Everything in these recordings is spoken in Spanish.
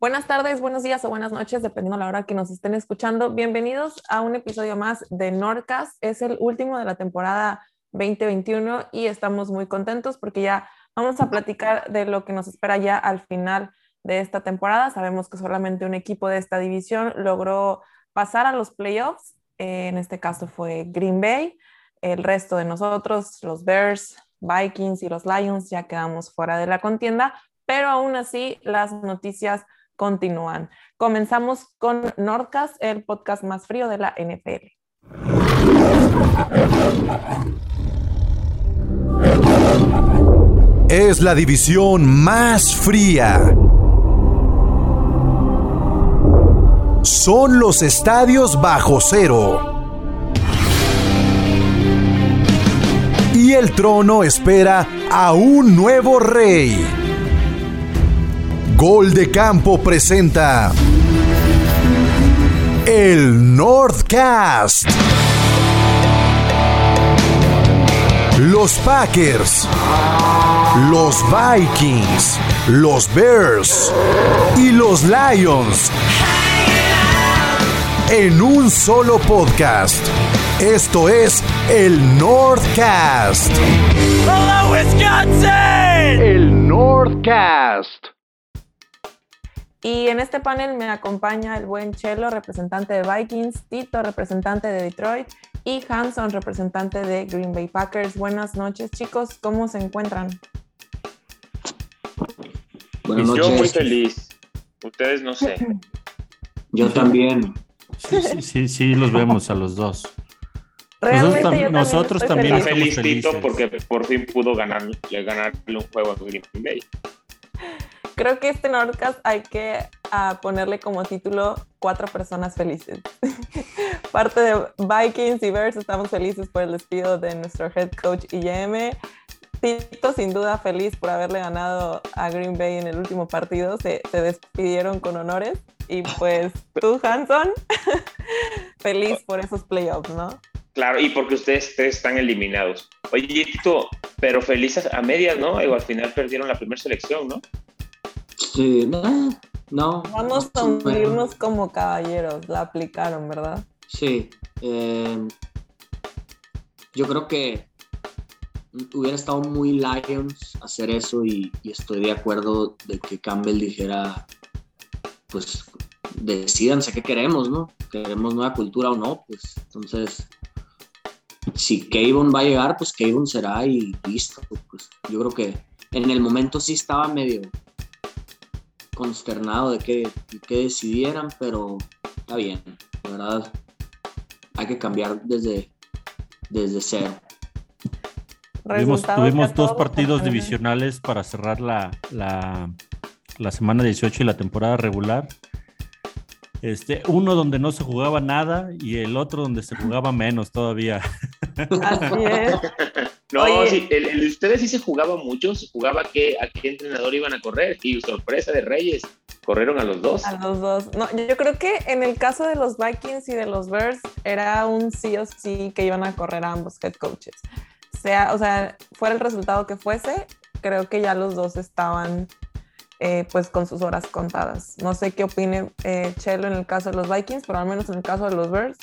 Buenas tardes, buenos días o buenas noches, dependiendo de la hora que nos estén escuchando. Bienvenidos a un episodio más de Nordcast. Es el último de la temporada 2021 y estamos muy contentos porque ya vamos a platicar de lo que nos espera ya al final de esta temporada. Sabemos que solamente un equipo de esta división logró pasar a los playoffs. en este caso fue Green Bay. El resto de nosotros, los Bears, Vikings y los Lions, ya quedamos fuera de la contienda, pero aún así las noticias continúan. Comenzamos con Nordcast, el podcast más frío de la NFL. Es la división más fría. Son los estadios bajo cero. Y el trono espera a un nuevo rey. Gol de Campo presenta el Northcast. Los Packers, los Vikings, los Bears y los Lions. En un solo podcast. Esto es el Northcast. Hello, Wisconsin! El Northcast. Y en este panel me acompaña el buen Chelo, representante de Vikings, Tito, representante de Detroit, y Hanson, representante de Green Bay Packers. Buenas noches, chicos. ¿Cómo se encuentran? Buenas noches. Yo muy feliz. Ustedes no sé. Yo también. Sí, sí, sí, sí, los vemos a los dos. Realmente nosotros, yo nosotros también, estamos feliz Tito felices. porque por fin pudo ganar, ganarle un juego a Green Bay. Creo que este Nordcast hay que ah, ponerle como título Cuatro personas felices. Parte de Vikings y Bears estamos felices por el despido de nuestro head coach IM. Tito sin duda feliz por haberle ganado a Green Bay en el último partido. Se, se despidieron con honores. Y pues tú, Hanson, feliz por esos playoffs, ¿no? Claro, y porque ustedes tres están eliminados. Oye, Tito, pero felices a medias, ¿no? Digo, al final perdieron la primera selección, ¿no? Sí, no, no. Vamos a unirnos como caballeros. La aplicaron, ¿verdad? Sí. eh, yo creo que hubiera estado muy Lions hacer eso y, y estoy de acuerdo de que Campbell dijera, pues decidanse qué queremos, ¿no? ¿Queremos nueva cultura o no? Pues entonces, si Kayvon va a llegar, pues Kayvon será y listo. Pues yo creo que en el momento sí estaba medio consternado de que, de que decidieran, pero está bien, la verdad. Hay que cambiar desde, desde cero. Tuvimos, tuvimos dos partidos divisionales para cerrar la, la, la semana 18 y la temporada regular. Este, uno donde no se jugaba nada y el otro donde se jugaba menos todavía. Así es. No, Oye. sí, el, el de ustedes sí se jugaba mucho, se jugaba que a qué entrenador iban a correr. Y sorpresa de Reyes, corrieron a los dos. A los dos. No, yo creo que en el caso de los Vikings y de los Bears era un sí o sí que iban a correr a ambos head coaches. Sea, o sea, fuera el resultado que fuese, creo que ya los dos estaban eh, pues con sus horas contadas. No sé qué opine eh, Chelo en el caso de los Vikings, pero al menos en el caso de los Bears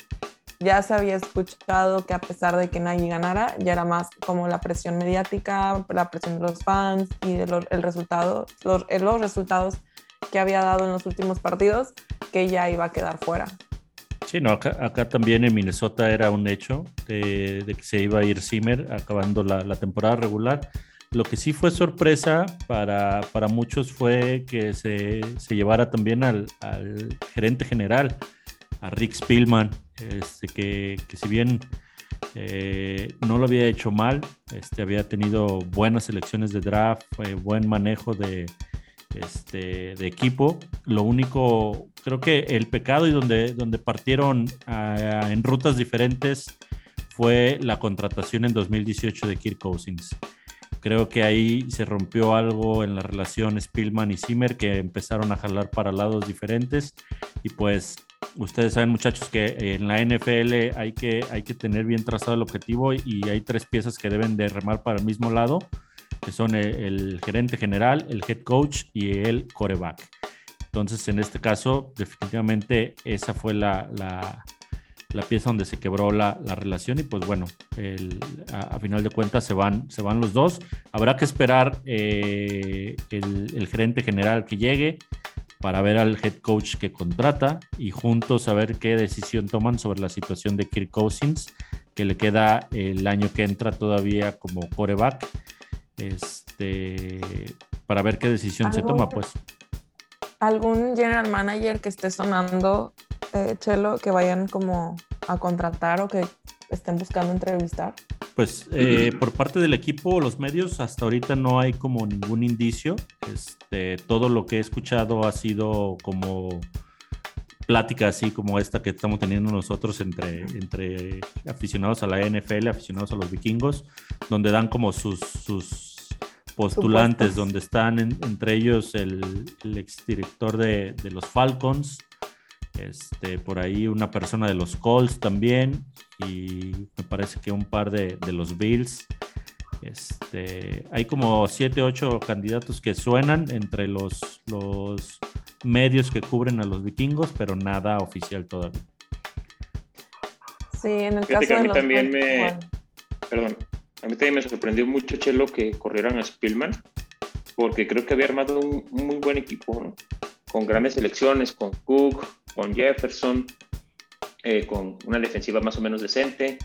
ya se había escuchado que a pesar de que nadie ganara, ya era más como la presión mediática, la presión de los fans y de lo- el resultado, los, eh, los resultados que había dado en los últimos partidos, que ya iba a quedar fuera. Sí, no, acá, también en Minnesota era un hecho de, de que se iba a ir Zimmer acabando la, la temporada regular. Lo que sí fue sorpresa para, para muchos fue que se, se llevara también al, al gerente general, a Rick Spielman, este, que, si bien eh, no lo había hecho mal, este, había tenido buenas elecciones de draft, buen manejo de, este, de equipo. Lo único, creo que el pecado y donde, donde partieron en rutas diferentes fue la contratación en 2018 de Kirk Cousins. Creo que ahí se rompió algo en la relación Spielman y Zimmer que empezaron a jalar para lados diferentes y pues ustedes saben muchachos que en la NFL hay que, hay que tener bien trazado el objetivo y hay tres piezas que deben de remar para el mismo lado, que son el, gerente general, el head coach y el coreback. Entonces, en este caso, definitivamente esa fue la, la, pieza donde se quebró la, la relación y pues bueno, a, final de cuentas se van, se van los dos. Habrá que esperar eh, el, gerente general que llegue para ver al head coach que contrata y juntos a ver qué decisión toman sobre la situación de Kirk Cousins, que le queda el año que entra todavía como coreback, este, para ver qué decisión se toma, pues. ¿Algún general manager que esté sonando, eh, Chelo, que vayan como a contratar o que estén buscando entrevistar? Pues eh, por parte del equipo, los medios, hasta ahorita no hay como ningún indicio. Este, todo lo que he escuchado ha sido como plática así como esta que estamos teniendo nosotros entre, entre aficionados a la NFL, aficionados a los vikingos, donde dan como sus, sus postulantes, donde están en, entre ellos el, el exdirector de, de los Falcons, este, por ahí una persona de los Colts también y me parece que un par de, de los Bills. Este, hay como 7, 8 candidatos que suenan entre los, los medios que cubren a los vikingos, pero nada oficial todavía. Sí, en el Fíjate caso que a de mí los también Colts, me, perdón, a mí también me sorprendió mucho, Chelo, que corrieran a Spielman, porque creo que había armado un, un muy buen equipo, ¿no? Con grandes selecciones, con Cook, con Jefferson, eh, con una defensiva más o menos decente.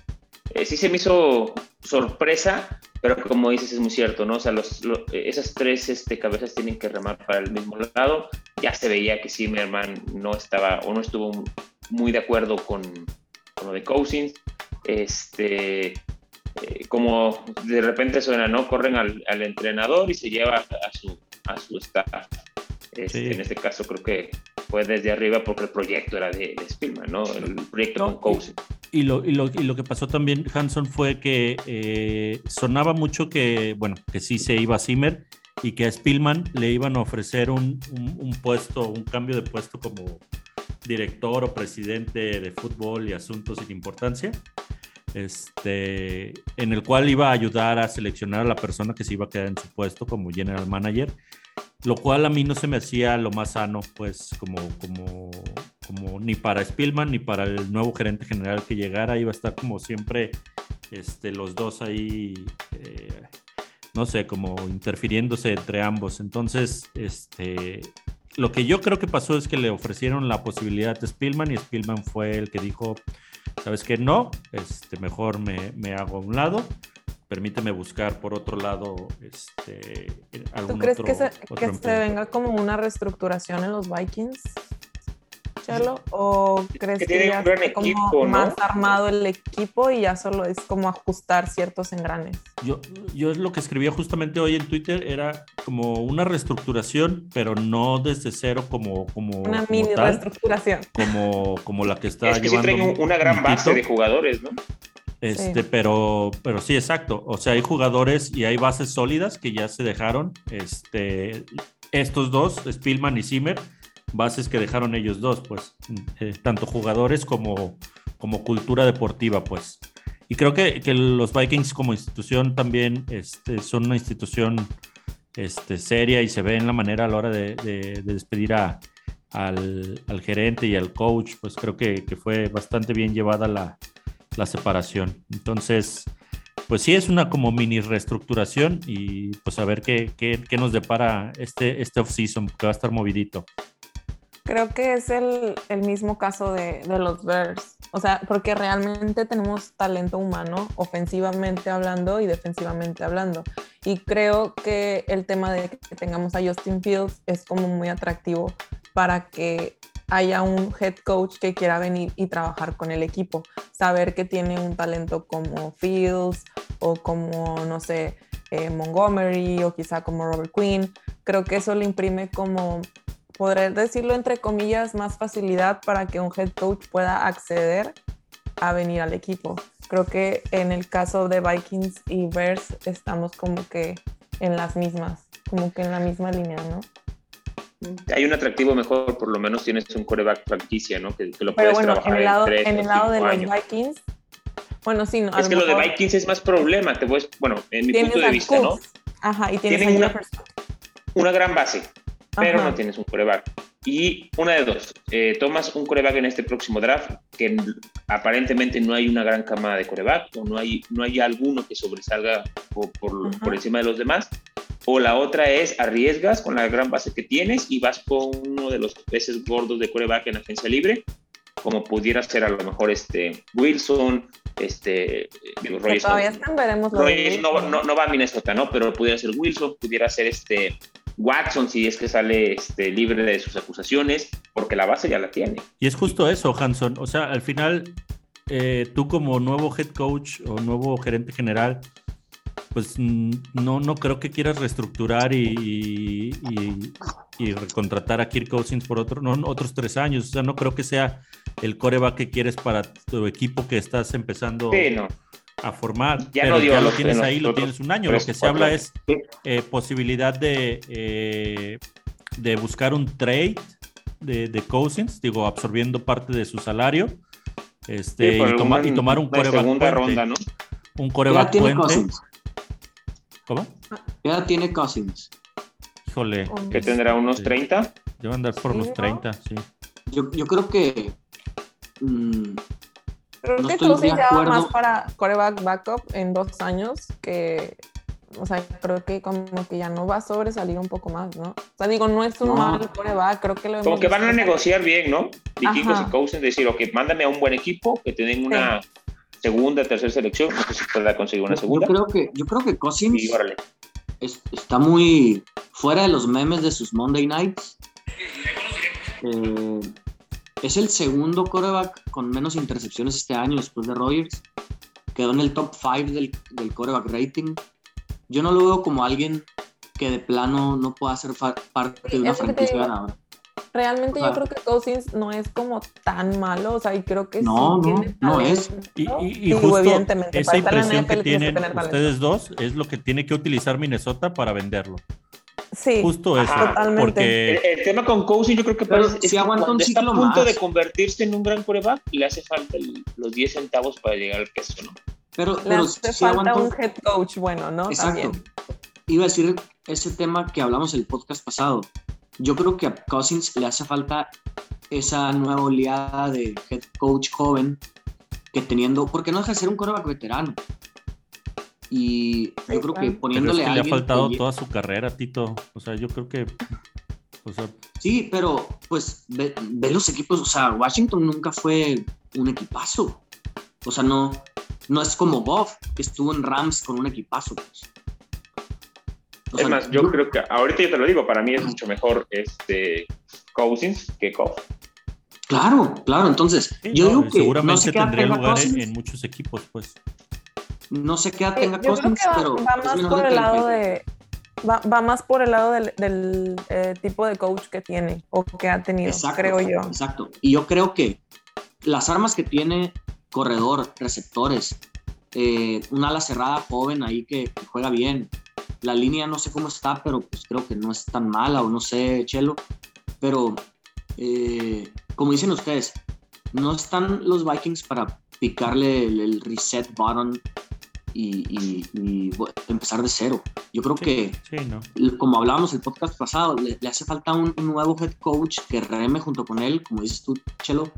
Eh, sí se me hizo sorpresa, pero como dices es muy cierto, ¿no? O sea, los, lo- esas tres este, cabezas tienen que remar para el mismo lado. Ya se veía que Zimmerman no estaba o no estuvo muy de acuerdo con, con lo de Cousins. Este, eh, como de repente suena, ¿no? Corren al, al entrenador y se lleva a su, a su staff. Este, Sí. En este caso creo que fue desde arriba porque el proyecto era de, de Spielman, ¿no? El proyecto No, con. Y lo, y, lo, y lo que pasó también, Hanson, fue que eh, sonaba mucho que, bueno, que sí se iba a Zimmer y que a Spielman le iban a ofrecer un, un, un puesto, un cambio de puesto como director o presidente de fútbol y asuntos sin importancia, este, en el cual iba a ayudar a seleccionar a la persona que se iba a quedar en su puesto como general manager, lo cual a mí no se me hacía lo más sano, pues como, como, como ni para Spielman ni para el nuevo gerente general que llegara, iba a estar como siempre este, los dos ahí, eh, no sé, como interfiriéndose entre ambos. Entonces, este, lo que yo creo que pasó es que le ofrecieron la posibilidad de Spielman y Spielman fue el que dijo, sabes que no, este, mejor me, me hago a un lado. Permíteme buscar por otro lado este, ¿Tú algún crees otro, que, se, otro que se empleo. venga como una reestructuración en los Vikings, Chelo? ¿O crees que ya un gran está como más armado el equipo y ya solo es como ajustar ciertos engranes? Yo, yo lo que escribía justamente hoy en Twitter era como una reestructuración, pero no desde cero como, como, Una como mini tal, reestructuración. como, como la que está Es que sí llevando traen un- una gran base de jugadores, ¿no? Este, pero, pero sí, exacto. O sea, hay jugadores y hay bases sólidas que ya se dejaron. Este, estos dos, Spielman y Zimmer, bases que dejaron ellos dos, pues, eh, tanto jugadores como, como cultura deportiva, pues. Y creo que, que los Vikings como institución también este, son una institución este, seria y se ve en la manera a la hora de, de- de despedir a, al, al gerente y al coach, pues creo que, que fue bastante bien llevada la, la separación. Entonces, pues sí es una como mini reestructuración y pues a ver qué, qué, nos depara este, este off-season, que va a estar movidito. Creo que es el, el mismo caso de, de los Bears. O sea, porque realmente tenemos talento humano, ofensivamente hablando y defensivamente hablando. Y creo que el tema de que tengamos a Justin Fields es como muy atractivo para que haya un head coach que quiera venir y trabajar con el equipo. Saber que tiene un talento como Fields o como, no sé, eh, Montgomery o quizá como Robert Quinn. Creo que eso le imprime como podré decirlo entre comillas, más facilidad para que un head coach pueda acceder a venir al equipo. Creo que en el caso de Vikings y Bears estamos como que en las mismas, como que en la misma línea, ¿no? Hay un atractivo mejor, por lo menos tienes un coreback franquicia, ¿no? Que, que lo Pero puedes bueno, trabajar en el lado, tres en el lado de cinco los años. Vikings, bueno, sí, no, Es que lo de mejor Vikings es más problema, te a- bueno, en mi punto de vista, ¿no? Ajá, y tienes Tienen una- gran base, pero Ajá. no tienes un coreback. Y una de dos, eh, tomas un coreback en este próximo draft, que aparentemente no hay una gran camada de coreback, o no hay, no hay alguno que sobresalga por, por, por, encima de los demás, o la otra es arriesgas con la gran base que tienes y vas con uno de los peces gordos de coreback en agencia libre, como pudiera ser a lo mejor este Wilson, este digo, todavía no, están, veremos no, no, no, va a Minnesota, ¿no? Pero pudiera ser Wilson, pudiera ser este Watson si es que sale este, libre de sus acusaciones, porque la base ya la tiene. Y es justo eso, Hanson. O sea, al final, eh, tú como nuevo head coach o nuevo gerente general, pues no, no creo que quieras reestructurar y, y, recontratar a Kirk Cousins por otro, no, otros tres años. O sea, no creo que sea el coreback que quieres para tu equipo que estás empezando a formar. Ya pero ya lo tienes ahí, lo tienes un año. lo que se habla es eh, posibilidad de, eh, de buscar un trade de, de, Cousins, digo, absorbiendo parte de su salario. Este, y, tomar, y tomar un coreback. Segunda ronda, ¿no? Un coreback puente. ¿Cómo? ¿Qué edad tiene Cousins? Híjole. ¿Que tendrá unos 30? Debe andar por los 30, sí. Yo, yo creo que. Mmm, creo no que Cousins ya va más para coreback backup en dos años que. O sea, creo que como que ya no va a sobresalir un poco más, ¿no? O sea, digo, no es un mal coreback, creo que lo Como que van a negociar bien, ¿no? Vikingos y Cousins decir, ok, mándame a un buen equipo, que tienen una segunda, tercera selección, no sé si pueda conseguir una segunda. Yo creo que, yo creo que Cousins está muy fuera de los memes de sus Monday Nights. Eh, es el segundo coreback con menos intercepciones este año después de Rogers. Quedó en el top 5 del, del coreback rating. Yo no lo veo como alguien que de plano no pueda ser parte de una franquicia ganadora. Realmente yo creo que Cousins no es como tan malo, o sea, y creo que no, sí no, no es. Y, y, justo esa impresión que tienen ustedes dos es lo que tiene que utilizar Minnesota para venderlo. Sí, justo eso. Totalmente. Porque el, tema con Cousins yo creo que Pero si aguanta un está a punto de convertirse en un gran coreback, le hace falta los 10 centavos para llegar al peso, ¿no? Pero, le hace falta un head coach bueno, ¿no? Exacto. Iba a decir ese tema que hablamos el podcast pasado yo creo que a Cousins le hace falta esa nueva oleada de head coach joven que teniendo, porque no deja de ser un coreback veterano. Y yo creo que poniéndole a le ha faltado toda su carrera, Tito. O sea, yo creo que. sí, pero pues ve, los equipos. O sea, Washington nunca fue un equipazo. O sea, no, no es como Bob, que estuvo en Rams con un equipazo. Pues es más, yo, creo que ahorita yo te lo digo, para mí es mucho mejor este Cousins que Koff. Claro, claro, entonces yo digo que seguramente no sé tendría lugar en muchos equipos, pues. No sé qué tenga Cousins, pero va más por el lado de va, más por el lado del, eh, tipo de coach que tiene o que ha tenido, creo yo. Exacto. Y yo creo que las armas que tiene corredor, receptores, eh, un ala cerrada joven ahí que juega bien, la línea no sé cómo está, pero pues creo que no es tan mala o no sé, Chelo. Pero eh, como dicen ustedes, no están los Vikings para picarle el, reset button y, empezar de cero. Yo creo que, como hablábamos el podcast pasado, le, hace falta un, nuevo head coach que reme junto con él, como dices tú, Chelo,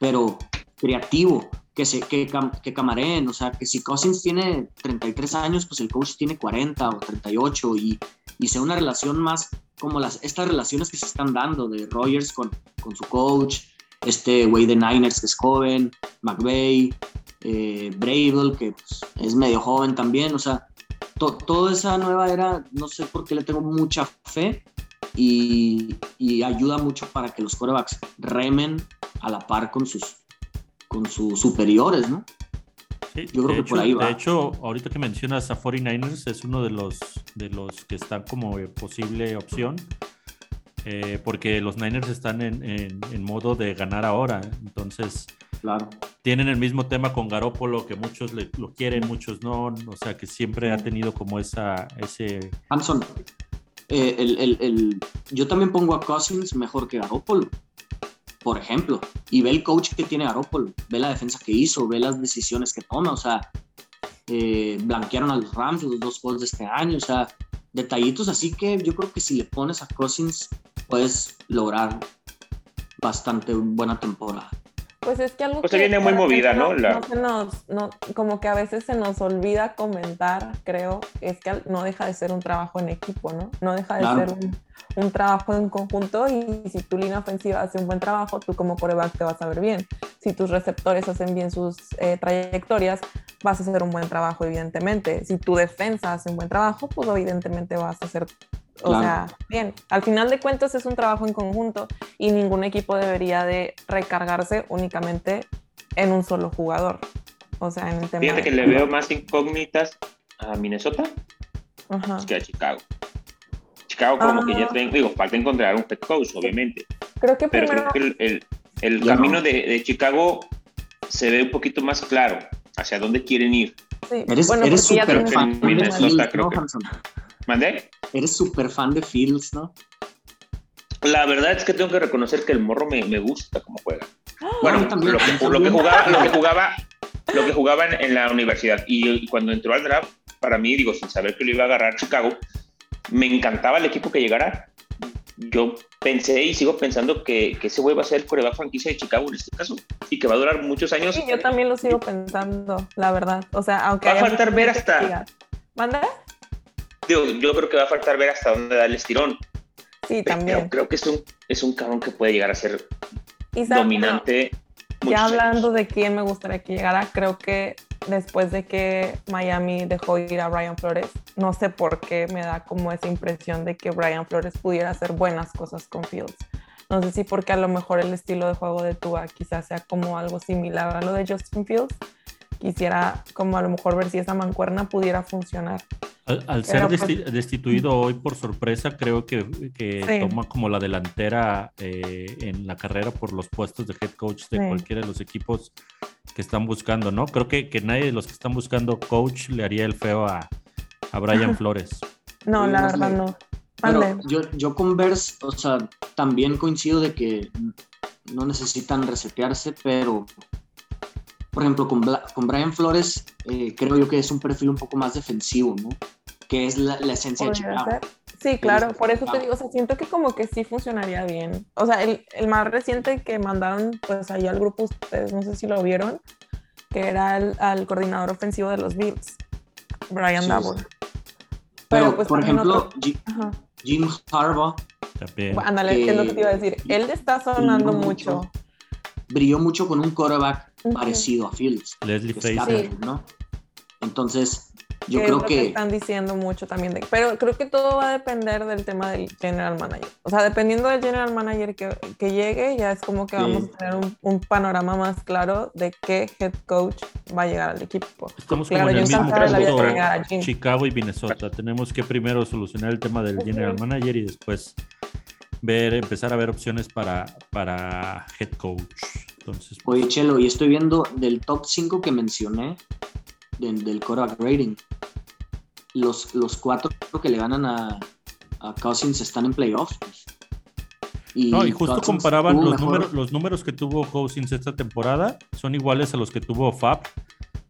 pero creativo, que, se, que, que camareen, o sea, que si Cousins tiene 33 años, pues el coach tiene 40 o 38 y, y sea una relación más como las, estas relaciones que se están dando de Rogers con, con su coach, este güey de Niners que es joven, McVeigh, eh, que pues, es medio joven también, o sea, toda esa nueva era, no sé por qué le tengo mucha fe y, y ayuda mucho para que los quarterbacks remen a la par con sus con sus superiores, ¿no? Sí, Yo creo que por ahí va. De hecho, ahorita que mencionas a 49ers, es uno de los, de los que están como posible opción. Eh, porque los Niners están en, en, modo de ganar ahora. Entonces, claro. tienen el mismo tema con Garópolo, que muchos le, lo quieren, muchos no. O sea, que siempre ha tenido como esa, ese... Hanson, eh, el, el, el, yo también pongo a Cousins mejor que Garópolo por ejemplo, y ve el coach que tiene Garoppolo, ve la defensa que hizo, ve las decisiones que toma, o sea, eh, blanquearon a los Rams los dos juegos de este año, o sea, detallitos así que yo creo que si le pones a Cousins puedes lograr bastante buena temporada. Pues es que algo Pues que se viene muy movida, ¿no? La- no se nos, no, como que a veces se nos olvida comentar, creo, es que no deja de ser un trabajo en equipo, ¿no? No deja de Claro. ser un, un trabajo en conjunto y si tu línea ofensiva hace un buen trabajo, tú como coreback te vas a ver bien. Si tus receptores hacen bien sus eh, trayectorias, vas a hacer un buen trabajo, evidentemente. Si tu defensa hace un buen trabajo, pues evidentemente vas a hacer, o Claro. sea, bien. Al final de cuentas es un trabajo en conjunto y ningún equipo debería de recargarse únicamente en un solo jugador. O sea, en el tema Fíjate de- que le veo más incógnitas a Minnesota Ajá. que a Chicago. Chicago como que ya Ah. traen, digo, falta encontrar un head coach, obviamente, Creo que pero primero, creo que el, el- el camino no. de, de Chicago se ve un poquito más claro hacia dónde quieren ir. sí. Eres Bueno, eres súper fan de Minnesota, creo ¿no, que-? ¿Mandé? Eres súper fan de Fields, ¿no? La verdad es que tengo que reconocer que el morro me, me gusta cómo juega. A Bueno, también, lo que, lo que jugaba, lo que jugaba, lo que jugaba en, en la universidad. Y, cuando entró al draft, para mí, digo, sin saber que lo iba a agarrar Chicago, me encantaba el equipo que llegara. Yo pensé y sigo pensando que, que ese güey va a ser el coreback franquicia de Chicago en este caso y que va a durar muchos años. Sí, yo también lo sigo pensando, la verdad. O sea, aunque Va a faltar ver hasta- ¿Manda? Digo, yo creo que va a faltar ver hasta dónde da el estirón. Sí, Pero también. creo que es un, es un cabrón que puede llegar a ser sabes, dominante. ya hablando años. de quién me gustaría que llegara, creo que después de que Miami dejó ir a Brian Flores, no sé por qué me da como esa impresión de que Brian Flores pudiera hacer buenas cosas con Fields. No sé si porque a lo mejor el estilo de juego de Tua quizás sea como algo similar a lo de Justin Fields. Quisiera como a lo mejor ver si esa mancuerna pudiera funcionar. Al, al ser pues, destituido hoy por sorpresa, creo que, que Sí. toma como la delantera eh, en la carrera por los puestos de head coach de Sí. cualquiera de los equipos que están buscando, ¿no? Creo que, que nadie de los que están buscando coach le haría el feo a, a Brian Flores. No, la verdad no. Pero yo, yo con o sea, también coincido de que no necesitan resetearse, pero por ejemplo, con, Bla- con Brian Flores, eh, creo yo que es un perfil un poco más defensivo, ¿no? Que es la, la esencia de Chicago. ser. Sí, claro, por eso te digo, o sea, siento que como que sí funcionaría bien. O sea, el, el más reciente que mandaron pues ahí al grupo, ustedes no sé si lo vieron, que era el al coordinador ofensivo de los Bills, Brian Sí, Dabble. sí. Pero, Pero, pues, por ejemplo, otro-. Jim Harbaugh También. Ándale, es lo que te iba a decir. Eh, Él está sonando brilló mucho. brilló mucho con un quarterback Parecido a Fields, Leslie Fraser. ¿no? Entonces, yo que es creo lo que... están diciendo mucho también. de- pero creo que todo va a depender del tema del general manager. O sea, dependiendo del general manager que, que llegue, ya es como que Sí. vamos a tener un, un panorama más claro de qué head coach va a llegar al equipo. Estamos Claro, como en el mismo Jim. Chicago y Minnesota. Tenemos que primero solucionar el tema del general manager y después ver, empezar a ver opciones para, para head coach. Entonces, Oye, Chelo, y estoy viendo del top 5 que mencioné, del, del quarterback rating, los, los cuatro que le ganan a, a Cousins están en playoffs. pues. Y, No, y justo Cousins comparaban los mejor- números, los números que tuvo Cousins esta temporada, son iguales a los que tuvo Fab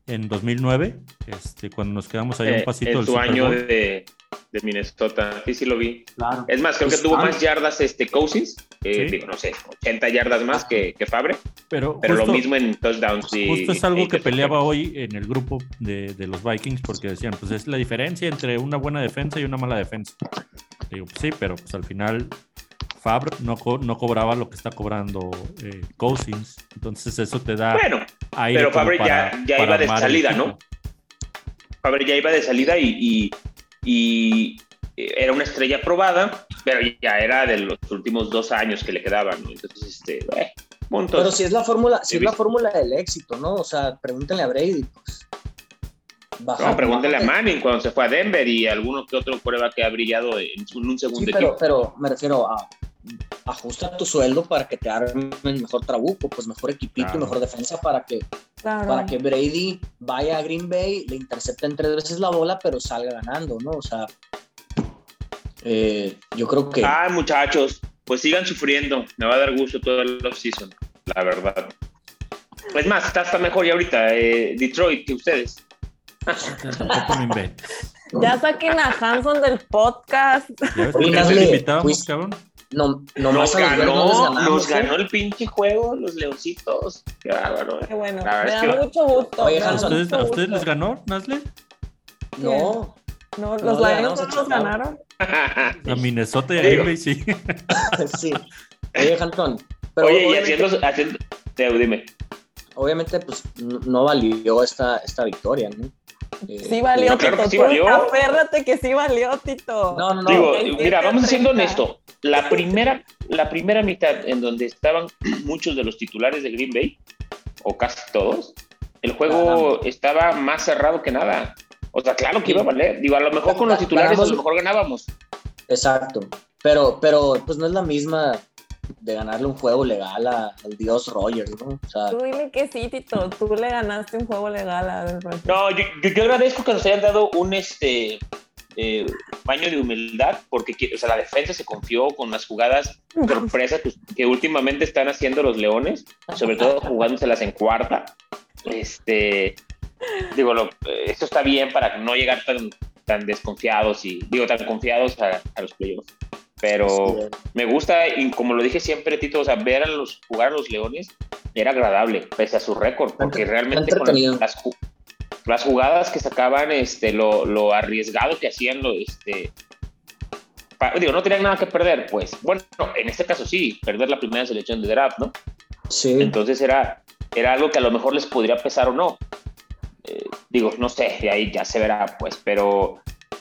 en 2009, este, cuando nos quedamos ahí a Eh, un pasito en del su año de, de Minnesota. Sí, sí lo vi. Claro. Es más, creo que Pues, tuvo ah. más yardas este Cousins, eh, Sí. digo, no sé, 80 yardas más que, que Fabre, Pero, pero justo, lo mismo en touchdowns. y- justo es algo y que peleaba hoy en el grupo de, de los Vikings, porque decían, pues es la diferencia entre una buena defensa y una mala defensa. Digo, pues sí, pero pues al final Fab no, co- no cobraba lo que está cobrando eh, Cousins, entonces eso te da Bueno, aire pero ya- para- ya para iba de salida. ¿no? Fabre ya iba de salida y, y- y era una estrella probada, pero ya era de los últimos dos años que le quedaban, ¿no? Entonces, este, eh. Pero si es la fórmula, si es la fórmula del éxito, ¿no? O sea, pregúntenle a Brady, pues. Baja- No, pregúntale a Manning cuando se fue a Denver y alguno que otro prueba que ha brillado en un, un segundo Sí, pero, equipo. pero me refiero a ajusta tu sueldo para que te armen mejor trabuco, pues mejor equipito Claro. y mejor defensa para que, Claro. para que Brady vaya a Green Bay, le intercepten tres veces la bola, pero salga ganando, ¿no? O sea, eh, yo creo que Ah, muchachos, pues sigan sufriendo. Me va a dar gusto todo el off-season, la verdad. Es más, está hasta mejor ya ahorita eh, Detroit que ustedes. Ya saquen a Hanson del podcast. ¿Ya ves por Oye, qué Leslie, invitábamos, pues- cabrón? No, Nos no les ganó, ganamos, nos ¿eh? ganó el pinche juego, los leoncitos. Qué bárbaro. Qué bueno. La Me da que- mucho gusto. Oye, me da Hanson, ¿A ustedes, mucho a ustedes les ganó, Nasle? No, No, No, los le Lions no nos ganaron. A Minnesota y a sí. sí. Oye, Hampton, pero Oye, y haciendo, haciendo, Teo, dime. obviamente, pues no no valió esta, esta victoria, ¿no? Eh, Sí valió, No, claro Tito. que sí valió. Aférrate que sí valió, Tito. No, no, no. Digo, mira, vamos siendo 30. honesto. La primera, la primera mitad en donde estaban muchos de los titulares de Green Bay, o casi todos, el juego estaba más cerrado que nada. O sea, claro que iba a valer. Digo, a lo mejor con los titulares a lo mejor ganábamos. Exacto. Pero, pero, pues no es la misma de ganarle un juego legal a- al dios Rogers, ¿no? O sea, Tú dile que sí, Tito. Tú le ganaste un juego legal a No, yo, yo, yo agradezco que nos hayan dado un este eh, baño de humildad, porque o sea, la defensa se confió con las jugadas sorpresas que, que últimamente están haciendo los Leones, sobre todo jugándoselas en cuarta. Este, digo, lo, esto está bien para no llegar tan, tan desconfiados y, digo, tan confiados a, a los playoffs. Pero me gusta, y como lo dije siempre, Tito, o sea, ver a los, jugar a los Leones era agradable, pese a su récord, porque realmente con las, ju- las jugadas que sacaban, este, lo, lo arriesgado que hacían, lo, este, pa- digo, no tenían nada que perder, pues, bueno, en este caso sí, perder la primera selección de draft, ¿no? sí. Entonces era, era algo que a lo mejor les podría pesar o no. Eh, digo, no sé, de ahí ya se verá, pues, pero,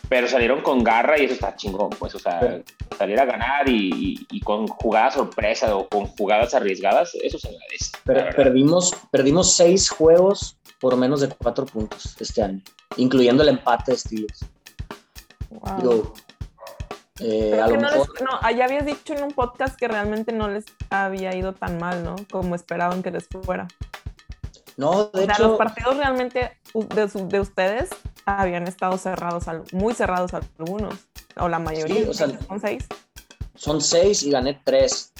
pero salieron con garra y eso está chingón, pues, o sea, Pero- salir a ganar y, y- y con jugadas sorpresa o con jugadas arriesgadas, eso se agradece. Per- perdimos, perdimos seis juegos por menos de cuatro puntos este año, incluyendo el empate de Steelers. Wow. Digo, eh, Pero a lo no, mejor. les, no, ya habías dicho en un podcast que realmente no les había ido tan mal, ¿no? Como esperaban que les fuera. No, de O sea, hecho, los partidos realmente de, su- de ustedes habían estado cerrados, al- muy cerrados algunos, o la mayoría. Sí, o sea, son seis. son seis y gané tres.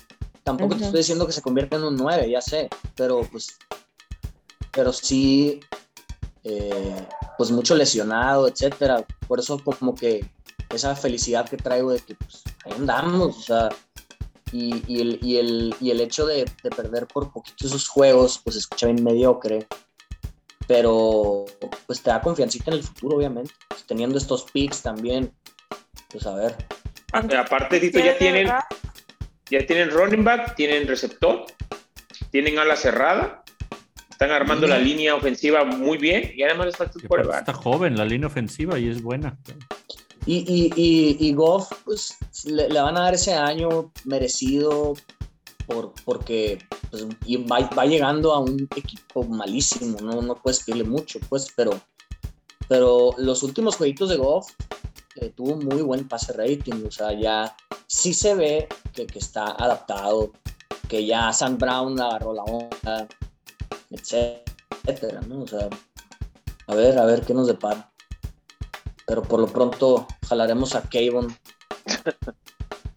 Tampoco te estoy diciendo que se convierta en un nueve, ya sé, pero pues, pero sí, eh, pues mucho lesionado, etcétera. Por eso como que esa felicidad que traigo de que pues ahí andamos, o sea, y, y el, y, el, y el hecho de, de perder por poquito esos juegos, pues escucha bien mediocre, pero pues te da confiancita en el futuro, obviamente, Pues, teniendo estos picks también, pues a ver. Aparte, Tito, ya tienen, ya tienen running back, tienen receptor, tienen ala cerrada, están armando la línea ofensiva muy bien y además les falta un está joven, la línea ofensiva y es buena. Y, y, y, y Goff, pues le, le van a dar ese año merecido por, porque pues, y va, va llegando a un equipo malísimo, no, no puedes pedirle mucho, pues, pero, pero los últimos jueguitos de Goff eh, tuvo muy buen pase rating, o sea, ya sí se ve que, que está adaptado, que ya Sam Brown agarró la onda, etcétera, ¿no? O sea, a ver, a ver qué nos depara pero por lo pronto jalaremos a Kayvon.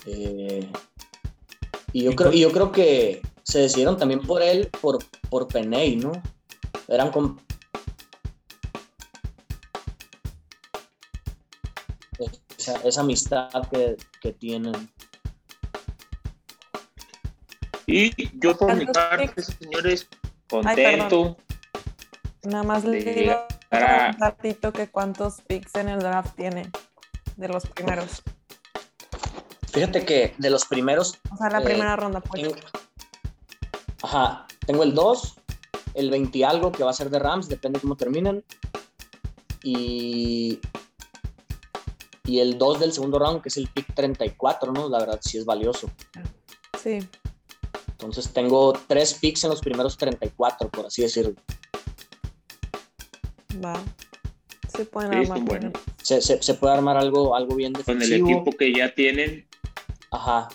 Eh, y, yo creo, y yo creo que se decidieron también por él, por, por Peney, ¿no? Eran con... Esa, esa amistad que, que tienen. Y yo por mi ¿Cuántos parte, señores, Ay, contento. Nada más le digo a- un ratito que cuántos picks en el draft tiene de los primeros. Fíjate que de los primeros... O sea, la Eh, primera ronda, pues. tengo- Ajá, tengo el 2, el 20 y algo que va a ser de Rams, depende cómo terminen. Y, y el 2 del segundo round, que es el pick 34, ¿no? La verdad sí es valioso. Sí. Entonces tengo tres picks en los primeros 34, por así decirlo. Va. Se pueden Sí, armar. bien. Se, se- se puede armar algo, algo bien Con el defensivo. equipo que ya tienen, Ajá.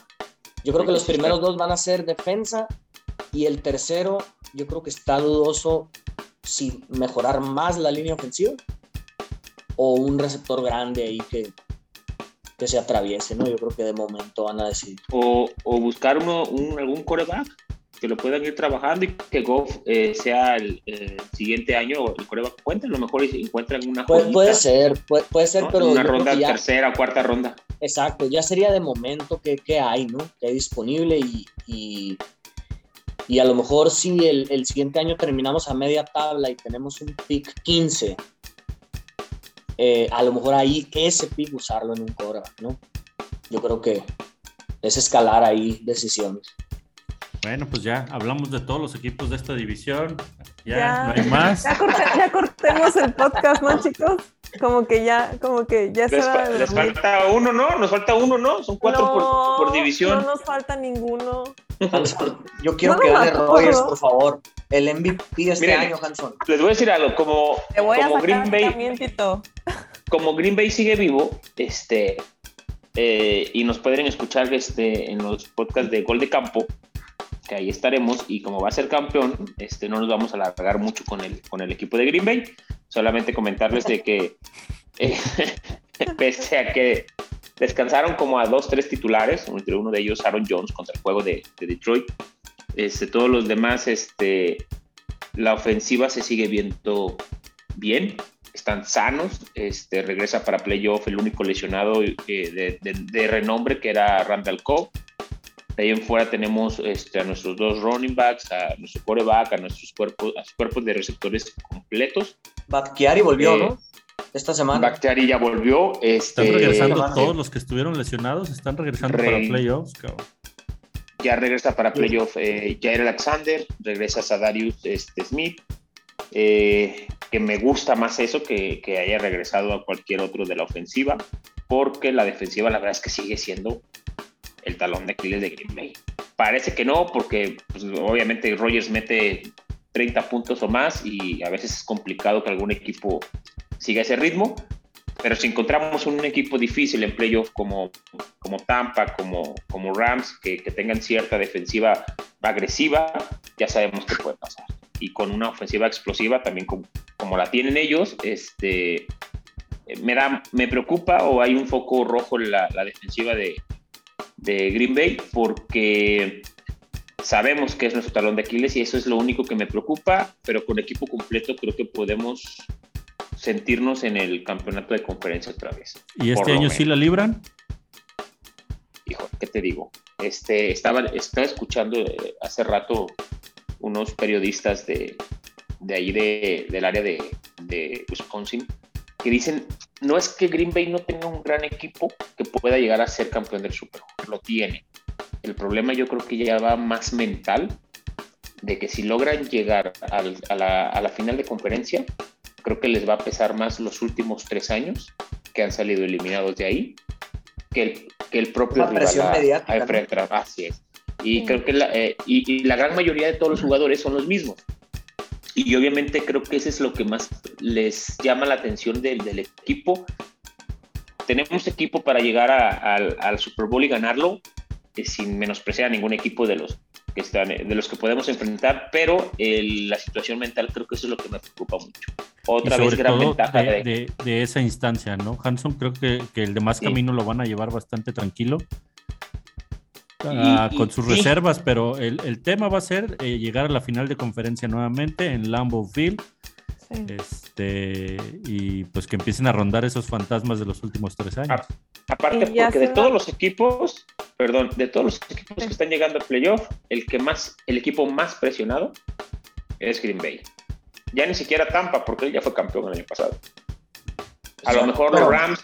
Yo creo que los primeros dos van a ser defensa y el tercero, yo creo que está dudoso si mejorar más la línea ofensiva o un receptor grande ahí que, que se atraviese, ¿no? Yo creo que de momento van a decidir. o, o buscar uno, un, algún coreback que lo puedan ir trabajando y que Goff eh, sea el eh, siguiente año el coreback cuente, a lo mejor encuentran una Puede, joyita, puede ser, puede, puede ser, ¿no? pero una ronda ya- tercera, cuarta ronda. Exacto, ya sería de momento que, que hay, ¿no? Que hay disponible y, y, y a lo mejor si el, el, siguiente año terminamos a media tabla y tenemos un pick 15, eh, a lo mejor ahí ese pick usarlo en un quarterback, ¿no? Yo creo que es escalar ahí decisiones. Bueno, pues ya hablamos de todos los equipos de esta división. Ya, no hay más. Ya, cortemos el podcast, ¿no, chicos? Como que ya, como que ya se va. Les falta uno, ¿no? Nos falta uno, ¿no? Son cuatro por, por, división. No nos falta ninguno. yo quiero que gane Rogers, por favor. El MVP este año, Hanson. Les voy a decir algo, como, como Green Bay. Como Green Bay sigue vivo, este, eh, y nos pueden escuchar este, en los podcasts de Gol de Campo, que ahí estaremos y como va a ser campeón, este, no nos vamos a alargar mucho con el, con el equipo de Green Bay. Solamente comentarles de que eh, pese a que descansaron como a dos, tres titulares, entre uno de ellos Aaron Jones contra el juego de, de Detroit, este, todos los demás, este, la ofensiva se sigue viendo bien, están sanos, este, regresa para playoff el único lesionado eh, de, de, renombre que era Randall Cobb de ahí en fuera tenemos este, a nuestros dos running backs, a nuestro coreback, a nuestros cuerpos, a sus cuerpos de receptores completos. Bakhtiari volvió, ¿no? Esta semana. Bakhtiari ya volvió. Este, están regresando todos los que estuvieron lesionados, están regresando para playoffs, cabrón. Ya regresa para playoff eh, Jair Alexander, regresa a Darius este, Smith, eh, que me gusta más eso que, que haya regresado a cualquier otro de la ofensiva, porque la defensiva la verdad es que sigue siendo el talón de Aquiles de Green Bay. Parece que no, porque pues, obviamente Rogers mete 30 puntos o más y a veces es complicado que algún equipo siga ese ritmo. Pero si encontramos un equipo difícil en playoff como, como Tampa, como, como Rams, que, tengan cierta defensiva agresiva, ya sabemos qué puede pasar. Y con una ofensiva explosiva, también como, como la tienen ellos, este, me, da, me preocupa o hay un foco rojo en la defensiva de, de Green Bay porque sabemos que es nuestro talón de Aquiles y eso es lo único que me preocupa, pero con equipo completo creo que podemos sentirnos en el campeonato de conferencia otra vez. ¿Y este año sí la libran? Hijo, ¿qué te digo? Este, estaba, estaba escuchando eh, hace rato unos periodistas de, de ahí de, del área de, de Wisconsin que dicen, no es que Green Bay no tenga un gran equipo que pueda llegar a ser campeón del Super Bowl, lo tiene. El problema yo creo que ya va más mental, de que si logran llegar al, a, la, a, la, final de conferencia, creo que les va a pesar más los últimos tres años que han salido eliminados de ahí, que el, que el propio rival a, a enfrentar. Así es. Y creo que la, eh, y, y la gran mayoría de todos los jugadores son los mismos. Y obviamente creo que eso es lo que más les llama la atención del, del equipo. Tenemos equipo para llegar a, a, al Super Bowl y ganarlo, eh, sin menospreciar a ningún equipo de los que están, de los que podemos enfrentar, pero el, la situación mental creo que eso es lo que me preocupa mucho. Otra vez gran ventaja de, de, de, esa instancia, ¿no? Hanson creo que, que el demás sí. camino lo van a llevar bastante tranquilo. Uh, con sus reservas, pero el, el, tema va a ser eh, llegar a la final de conferencia nuevamente en Lambeau Field. Sí. Este, y pues que empiecen a rondar esos fantasmas de los últimos tres años. A, aparte, porque de todos los equipos, perdón, de todos los equipos que están llegando al playoff, el que más, el equipo más presionado es Green Bay. Ya ni siquiera Tampa, porque él ya fue campeón el año pasado. A lo mejor los Rams,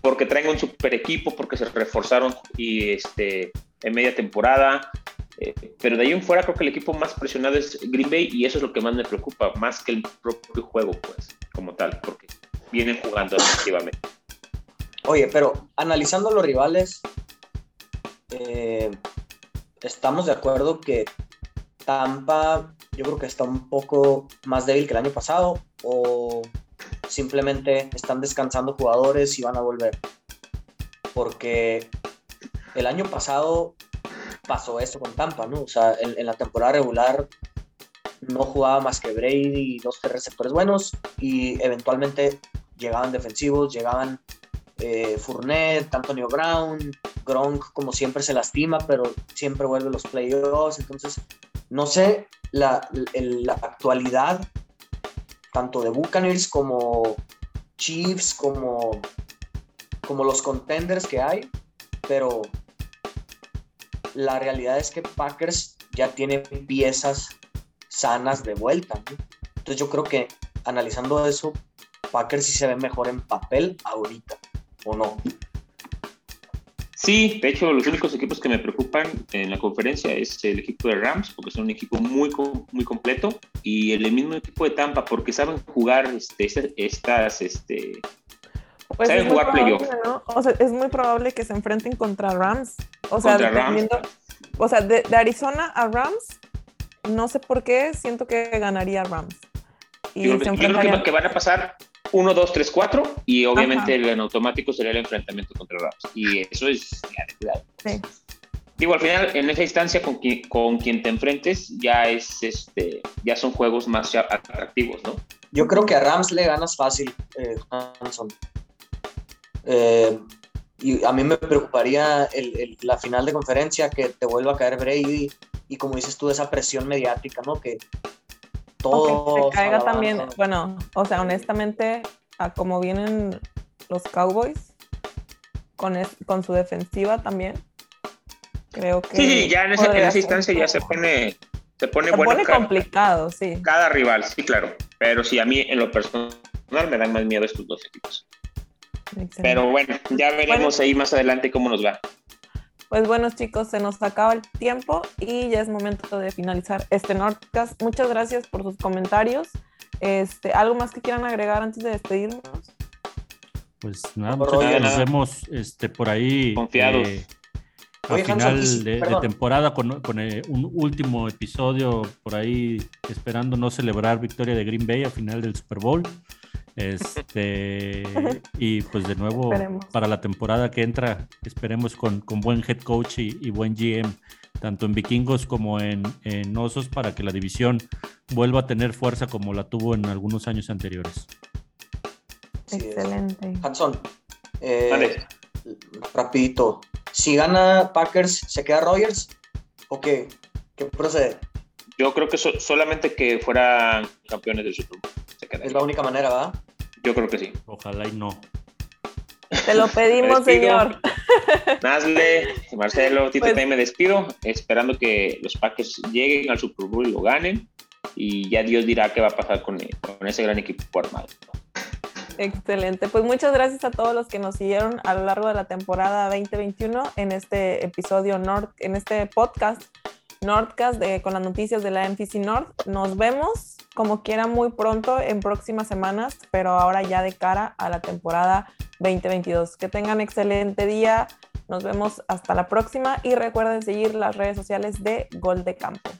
porque traen un super equipo, porque se reforzaron y este en media temporada. Eh, pero de ahí en fuera creo que el equipo más presionado es Green Bay y eso es lo que más me preocupa, más que el propio juego, pues, como tal, porque vienen jugando efectivamente. Oye, pero analizando los rivales, eh, estamos de acuerdo que Tampa yo creo que está un poco más débil que el año pasado o simplemente están descansando jugadores y van a volver. Porque el año pasado pasó eso con Tampa, ¿no? O sea, en, la temporada regular no jugaba más que Brady y dos receptores buenos y eventualmente llegaban defensivos, llegaban eh, Fournette, Antonio Brown, Gronk como siempre se lastima, pero siempre vuelve los playoffs, entonces no sé la, la actualidad tanto de Buccaneers como Chiefs como, como los contenders que hay, pero la realidad es que Packers ya tiene piezas sanas de vuelta. ¿no? Entonces yo creo que analizando eso, Packers sí se ve mejor en papel ahorita, ¿o no? Sí, de hecho, los únicos equipos que me preocupan en la conferencia es el equipo de Rams, porque son un equipo muy, muy completo, y el mismo equipo de Tampa, porque saben jugar este, estas, este, Pues saben es jugar playoff. O sea, es muy probable que se enfrenten contra Rams. O sea, Rams. dependiendo- o sea de, de Arizona a Rams, no sé por qué, siento que ganaría Rams. Y Yo, se creo que- yo creo van a pasar 1, 2, 3, 4 y obviamente el en automático sería el enfrentamiento contra Rams. Y eso es. Sí. Digo, al final, en esa instancia con quien, con quien te enfrentes, ya es este, ya son juegos más atractivos, ¿no? Yo creo que a Rams le ganas fácil, eh, Hanson. Eh, y a mí me preocuparía el- el- la final de conferencia, que te vuelva a caer Brady y como dices tú, esa presión mediática, ¿no? Que O todo... que se caiga también, bueno, o sea, honestamente, a como vienen los Cowboys, con, es- con su defensiva también, creo que... Sí, sí, ya en esa, en podría esa instancia ya se pone, se pone Se bueno pone cada, complicado, sí. cada rival, sí, claro. Pero sí, a mí en lo personal me dan más miedo estos dos equipos. Excelente. Pero bueno, ya veremos ahí más adelante cómo nos va. Pues bueno, chicos, se nos acaba el tiempo y ya es momento de finalizar este Nordcast. Muchas gracias por sus comentarios. Este, ¿Algo más que quieran agregar antes de despedirnos? Pues nada, hoy, nos vemos este, por ahí. Confiados. eh, a Oye, final de, temporada con, con, eh, un último episodio por ahí esperando no celebrar victoria de Green Bay a final del Super Bowl. Este, y pues de nuevo Esperemos. para la temporada que entra, esperemos con, con buen head coach y, y buen GM, tanto en vikingos como en, en osos, para que la división vuelva a tener fuerza como la tuvo en algunos años anteriores. Excelente. Hanson, eh, Vale. rapidito. Si gana Packers, ¿se queda Rogers? ¿O qué? ¿Qué procede? Yo creo que so- solamente que fueran campeones del Super Bowl. Es la única manera, ¿verdad? Yo creo que sí. Ojalá y no. Te lo pedimos, señor. Nazle, Marcelo, Tito, Pues- también me despido, esperando que los Packers lleguen al Super Bowl y lo ganen. Y ya Dios dirá qué va a pasar con, con ese gran equipo armado. Excelente. Pues muchas gracias a todos los que nos siguieron a lo largo de la temporada 2021 en este episodio Nord, en este podcast Nordcast de, con las noticias de la MTC North. Nos vemos como quiera muy pronto en próximas semanas, pero ahora ya de cara a la temporada 2022. Que tengan excelente día. Nos vemos hasta la próxima y recuerden seguir las redes sociales de Gol de Campo.